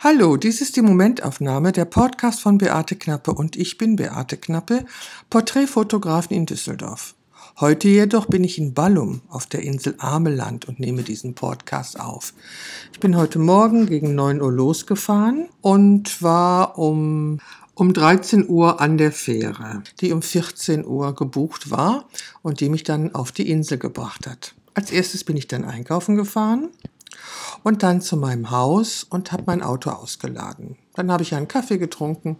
Hallo, dies ist die Momentaufnahme der Podcast von Beate Knappe und ich bin Beate Knappe, Porträtfotografin in Düsseldorf. Heute jedoch bin ich in Ballum auf der Insel Ameland und nehme diesen Podcast auf. Ich bin heute Morgen gegen 9 Uhr losgefahren und war um um 13 Uhr an der Fähre, die um 14 Uhr gebucht war und die mich dann auf die Insel gebracht hat. Als erstes bin ich dann einkaufen gefahren und dann zu meinem Haus und habe mein Auto ausgeladen. Dann habe ich einen Kaffee getrunken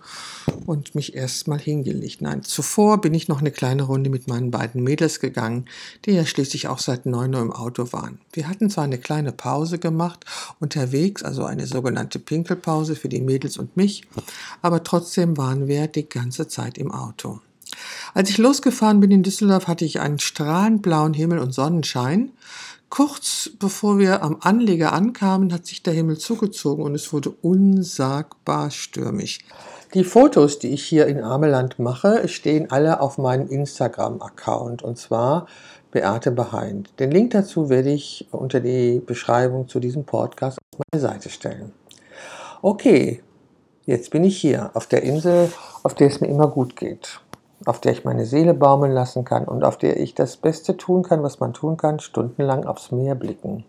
und mich erstmal hingelegt. Nein, zuvor bin ich noch eine kleine Runde mit meinen beiden Mädels gegangen, die ja schließlich auch seit neun Uhr im Auto waren. Wir hatten zwar eine kleine Pause gemacht unterwegs, also eine sogenannte Pinkelpause für die Mädels und mich, aber trotzdem waren wir die ganze Zeit im Auto. Als ich losgefahren bin in Düsseldorf, hatte ich einen strahlend blauen Himmel und Sonnenschein. Kurz bevor wir am Anleger ankamen, hat sich der Himmel zugezogen und es wurde unsagbar stürmisch. Die Fotos, die ich hier in Ameland mache, stehen alle auf meinem Instagram-Account und zwar Beate Behind. Den Link dazu werde ich unter die Beschreibung zu diesem Podcast auf meine Seite stellen. Okay, jetzt bin ich hier auf der Insel, auf der es mir immer gut geht auf der ich meine Seele baumeln lassen kann und auf der ich das Beste tun kann, was man tun kann, stundenlang aufs Meer blicken.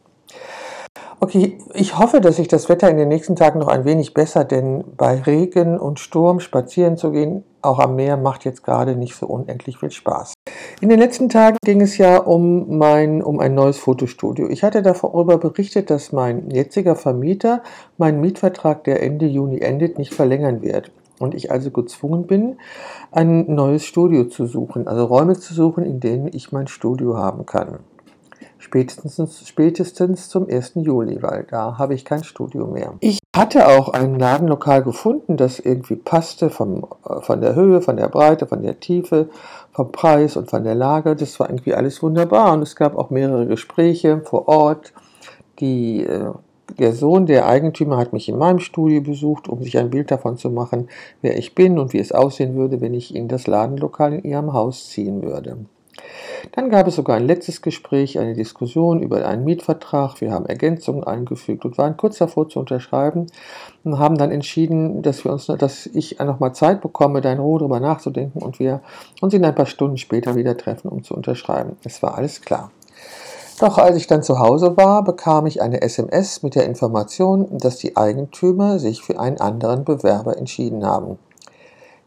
Okay, ich hoffe, dass sich das Wetter in den nächsten Tagen noch ein wenig bessert, denn bei Regen und Sturm spazieren zu gehen, auch am Meer, macht jetzt gerade nicht so unendlich viel Spaß. In den letzten Tagen ging es ja um mein, um ein neues Fotostudio. Ich hatte darüber berichtet, dass mein jetziger Vermieter meinen Mietvertrag, der Ende Juni endet, nicht verlängern wird und ich also gezwungen bin, ein neues Studio zu suchen, also Räume zu suchen, in denen ich mein Studio haben kann. Spätestens, spätestens zum 1. Juli, weil da habe ich kein Studio mehr. Ich hatte auch ein Ladenlokal gefunden, das irgendwie passte vom, äh, von der Höhe, von der Breite, von der Tiefe, vom Preis und von der Lage. Das war irgendwie alles wunderbar und es gab auch mehrere Gespräche vor Ort, die äh, der Sohn der Eigentümer hat mich in meinem Studio besucht, um sich ein Bild davon zu machen, wer ich bin und wie es aussehen würde, wenn ich in das Ladenlokal in ihrem Haus ziehen würde. Dann gab es sogar ein letztes Gespräch, eine Diskussion über einen Mietvertrag. Wir haben Ergänzungen eingefügt und waren kurz davor zu unterschreiben und haben dann entschieden, dass wir uns, dass ich nochmal Zeit bekomme, da in Ruhe darüber nachzudenken und wir uns in ein paar Stunden später wieder treffen, um zu unterschreiben. Es war alles klar. Doch als ich dann zu Hause war, bekam ich eine SMS mit der Information, dass die Eigentümer sich für einen anderen Bewerber entschieden haben.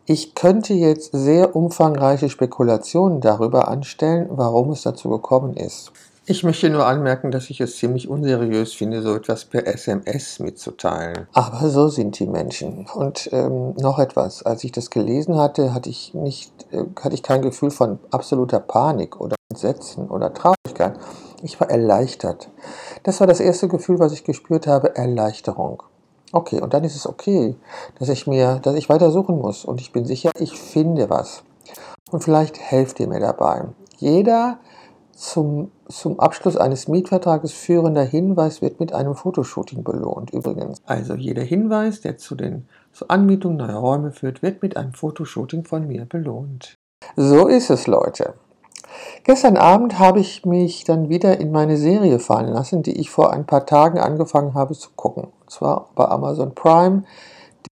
Ich könnte jetzt sehr umfangreiche Spekulationen darüber anstellen, warum es dazu gekommen ist. Ich möchte nur anmerken, dass ich es ziemlich unseriös finde, so etwas per SMS mitzuteilen. Aber so sind die Menschen. Und ähm, noch etwas, als ich das gelesen hatte, hatte ich nicht, äh, hatte ich kein Gefühl von absoluter Panik oder Entsetzen oder Traurigkeit. Ich war erleichtert. Das war das erste Gefühl, was ich gespürt habe, Erleichterung. Okay, und dann ist es okay, dass ich mir, dass ich weiter suchen muss und ich bin sicher, ich finde was. Und vielleicht helft ihr mir dabei. Jeder zum, zum Abschluss eines Mietvertrages führender Hinweis wird mit einem Fotoshooting belohnt, übrigens. Also jeder Hinweis, der zu den zur Anmietung neuer Räume führt, wird mit einem Fotoshooting von mir belohnt. So ist es, Leute. Gestern Abend habe ich mich dann wieder in meine Serie fallen lassen, die ich vor ein paar Tagen angefangen habe zu gucken. Und zwar bei Amazon Prime,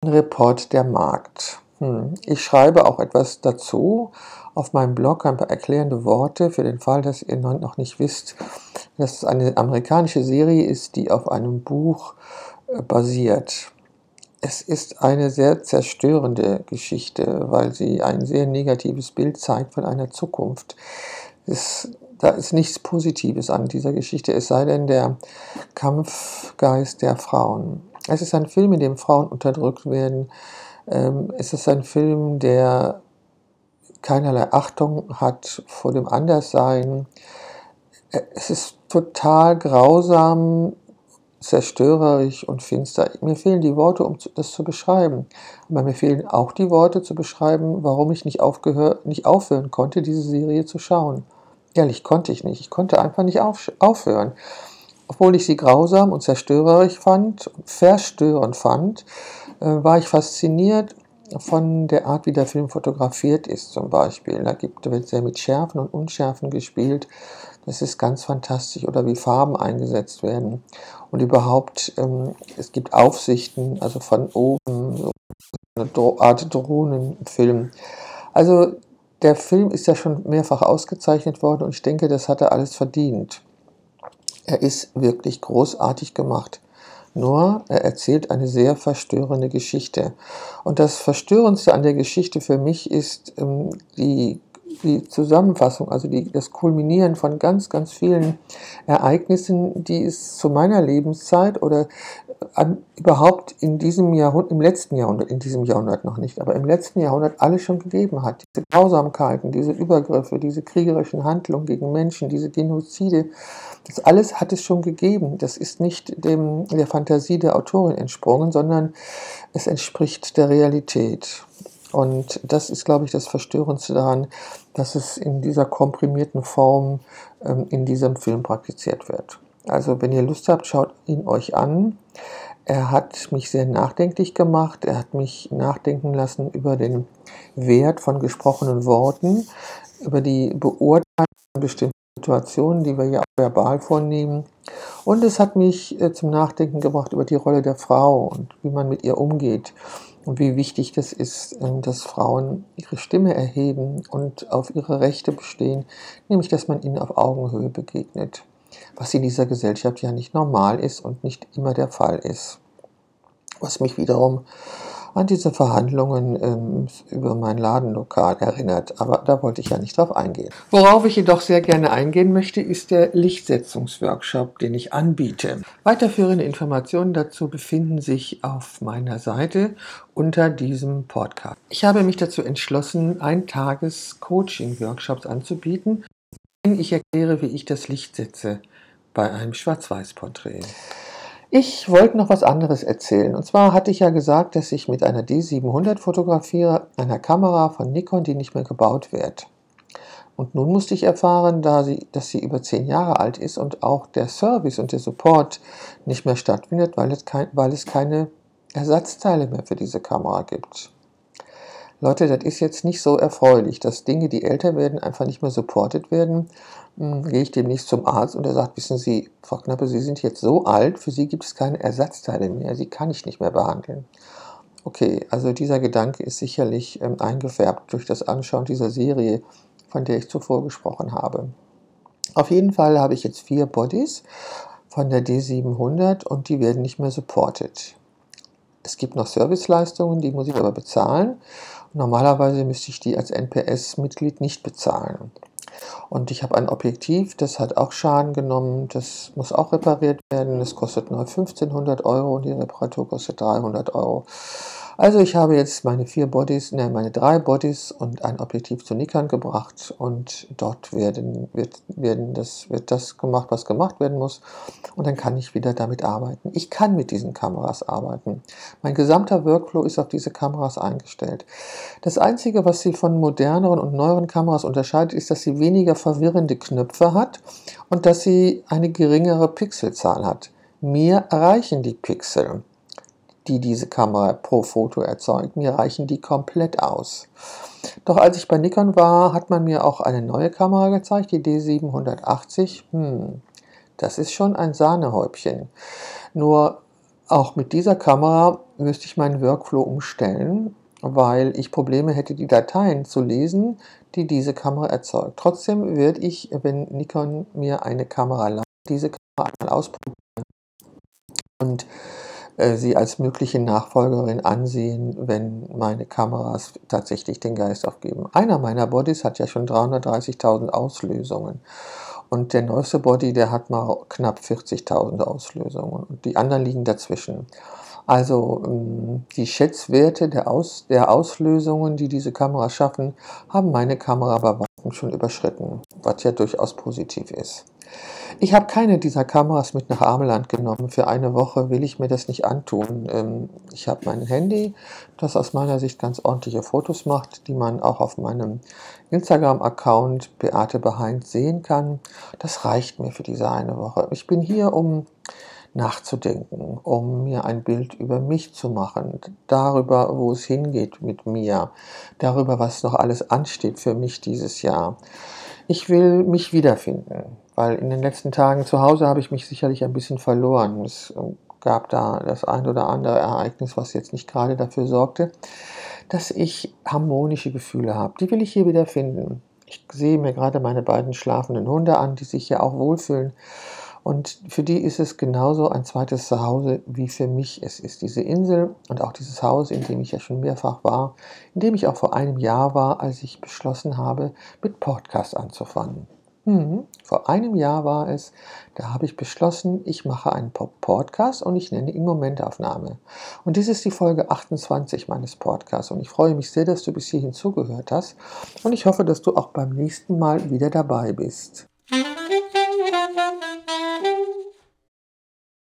den Report der Markt. Hm. Ich schreibe auch etwas dazu auf meinem Blog, ein paar erklärende Worte für den Fall, dass ihr noch nicht wisst, dass es eine amerikanische Serie ist, die auf einem Buch äh, basiert. Es ist eine sehr zerstörende Geschichte, weil sie ein sehr negatives Bild zeigt von einer Zukunft. Es, da ist nichts Positives an dieser Geschichte, es sei denn der Kampfgeist der Frauen. Es ist ein Film, in dem Frauen unterdrückt werden. Ähm, es ist ein Film, der keinerlei Achtung hat vor dem Anderssein. Es ist total grausam, zerstörerisch und finster. Mir fehlen die Worte, um das zu beschreiben. Aber mir fehlen auch die Worte zu beschreiben, warum ich nicht, nicht aufhören konnte, diese Serie zu schauen. Ehrlich, konnte ich nicht. Ich konnte einfach nicht auf, aufhören. Obwohl ich sie grausam und zerstörerisch fand, verstörend fand, äh, war ich fasziniert von der Art, wie der Film fotografiert ist, zum Beispiel. Da gibt, wird sehr mit Schärfen und Unschärfen gespielt. Das ist ganz fantastisch. Oder wie Farben eingesetzt werden. Und überhaupt, ähm, es gibt Aufsichten, also von oben, so eine Art Drohnenfilm. Also der Film ist ja schon mehrfach ausgezeichnet worden und ich denke, das hat er alles verdient. Er ist wirklich großartig gemacht. Nur er erzählt eine sehr verstörende Geschichte. Und das Verstörendste an der Geschichte für mich ist ähm, die die Zusammenfassung, also die, das Kulminieren von ganz, ganz vielen Ereignissen, die es zu meiner Lebenszeit oder an, überhaupt in diesem Jahrhundert, im letzten Jahrhundert, in diesem Jahrhundert noch nicht, aber im letzten Jahrhundert alles schon gegeben hat. Diese Grausamkeiten, diese Übergriffe, diese kriegerischen Handlungen gegen Menschen, diese Genozide, das alles hat es schon gegeben. Das ist nicht dem, der Fantasie der Autorin entsprungen, sondern es entspricht der Realität. Und das ist, glaube ich, das Verstörendste daran, dass es in dieser komprimierten Form ähm, in diesem Film praktiziert wird. Also wenn ihr Lust habt, schaut ihn euch an. Er hat mich sehr nachdenklich gemacht. Er hat mich nachdenken lassen über den Wert von gesprochenen Worten, über die Beurteilung von bestimmten Situationen, die wir ja auch verbal vornehmen. Und es hat mich äh, zum Nachdenken gebracht über die Rolle der Frau und wie man mit ihr umgeht und wie wichtig das ist, ähm, dass Frauen ihre Stimme erheben und auf ihre Rechte bestehen, nämlich dass man ihnen auf Augenhöhe begegnet, was in dieser Gesellschaft ja nicht normal ist und nicht immer der Fall ist. Was mich wiederum an diese Verhandlungen ähm, über mein Ladenlokal erinnert. Aber da wollte ich ja nicht drauf eingehen. Worauf ich jedoch sehr gerne eingehen möchte, ist der Lichtsetzungsworkshop, den ich anbiete. Weiterführende Informationen dazu befinden sich auf meiner Seite unter diesem Podcast. Ich habe mich dazu entschlossen, ein Tages Coaching-Workshops anzubieten. Ich erkläre, wie ich das Licht setze bei einem Schwarz-Weiß-Porträt. Ich wollte noch was anderes erzählen. Und zwar hatte ich ja gesagt, dass ich mit einer D700 fotografiere, einer Kamera von Nikon, die nicht mehr gebaut wird. Und nun musste ich erfahren, da sie, dass sie über zehn Jahre alt ist und auch der Service und der Support nicht mehr stattfindet, weil es, kein, weil es keine Ersatzteile mehr für diese Kamera gibt. Leute, das ist jetzt nicht so erfreulich, dass Dinge, die älter werden, einfach nicht mehr supported werden gehe ich demnächst zum Arzt und er sagt, wissen Sie, Frau Knappe, Sie sind jetzt so alt, für Sie gibt es keine Ersatzteile mehr, Sie kann ich nicht mehr behandeln. Okay, also dieser Gedanke ist sicherlich ähm, eingefärbt durch das Anschauen dieser Serie, von der ich zuvor gesprochen habe. Auf jeden Fall habe ich jetzt vier Bodies von der D700 und die werden nicht mehr supported. Es gibt noch Serviceleistungen, die muss ich aber bezahlen. Normalerweise müsste ich die als NPS-Mitglied nicht bezahlen. Und ich habe ein Objektiv, das hat auch Schaden genommen, das muss auch repariert werden. Das kostet nur 1500 Euro und die Reparatur kostet 300 Euro. Also ich habe jetzt meine vier Bodies, ne, meine drei Bodies und ein Objektiv zu Nikon gebracht und dort werden, wird, werden das, wird das gemacht, was gemacht werden muss und dann kann ich wieder damit arbeiten. Ich kann mit diesen Kameras arbeiten. Mein gesamter Workflow ist auf diese Kameras eingestellt. Das Einzige, was sie von moderneren und neueren Kameras unterscheidet, ist, dass sie weniger verwirrende Knöpfe hat und dass sie eine geringere Pixelzahl hat. Mir reichen die Pixel die diese Kamera pro Foto erzeugt. Mir reichen die komplett aus. Doch als ich bei Nikon war, hat man mir auch eine neue Kamera gezeigt, die D780. Hm, das ist schon ein Sahnehäubchen. Nur auch mit dieser Kamera müsste ich meinen Workflow umstellen, weil ich Probleme hätte, die Dateien zu lesen, die diese Kamera erzeugt. Trotzdem werde ich, wenn Nikon mir eine Kamera leiht, diese Kamera einmal ausprobieren. Und sie als mögliche Nachfolgerin ansehen, wenn meine Kameras tatsächlich den Geist aufgeben. Einer meiner Bodies hat ja schon 330.000 Auslösungen. Und der neueste Body, der hat mal knapp 40.000 Auslösungen. Und die anderen liegen dazwischen. Also ähm, die Schätzwerte der, Aus, der Auslösungen, die diese Kameras schaffen, haben meine Kamera bei schon überschritten, was ja durchaus positiv ist. Ich habe keine dieser Kameras mit nach Ameland genommen. Für eine Woche will ich mir das nicht antun. Ähm, ich habe mein Handy, das aus meiner Sicht ganz ordentliche Fotos macht, die man auch auf meinem Instagram-Account Beate Behind sehen kann. Das reicht mir für diese eine Woche. Ich bin hier, um nachzudenken, um mir ein Bild über mich zu machen, darüber, wo es hingeht mit mir, darüber, was noch alles ansteht für mich dieses Jahr. Ich will mich wiederfinden. weil in den letzten Tagen zu Hause habe ich mich sicherlich ein bisschen verloren. Es äh, gab da das ein oder andere Ereignis, was jetzt nicht gerade dafür sorgte, dass ich harmonische Gefühle habe. Die will ich hier wieder finden. Ich sehe mir gerade meine beiden schlafenden Hunde an, die sich hier auch wohlfühlen. Und für die ist es genauso ein zweites Zuhause wie für mich. Es ist diese Insel und auch dieses Haus, in dem ich ja schon mehrfach war, in dem ich auch vor einem Jahr war, als ich beschlossen habe, mit Podcast anzufangen. Hm, vor einem Jahr war es, da habe ich beschlossen, ich mache einen Podcast und ich nenne ihn Momentaufnahme. Und dies ist die Folge 28 meines Podcasts und ich freue mich sehr, dass du bis hierhin zugehört hast und ich hoffe, dass du auch beim nächsten Mal wieder dabei bist.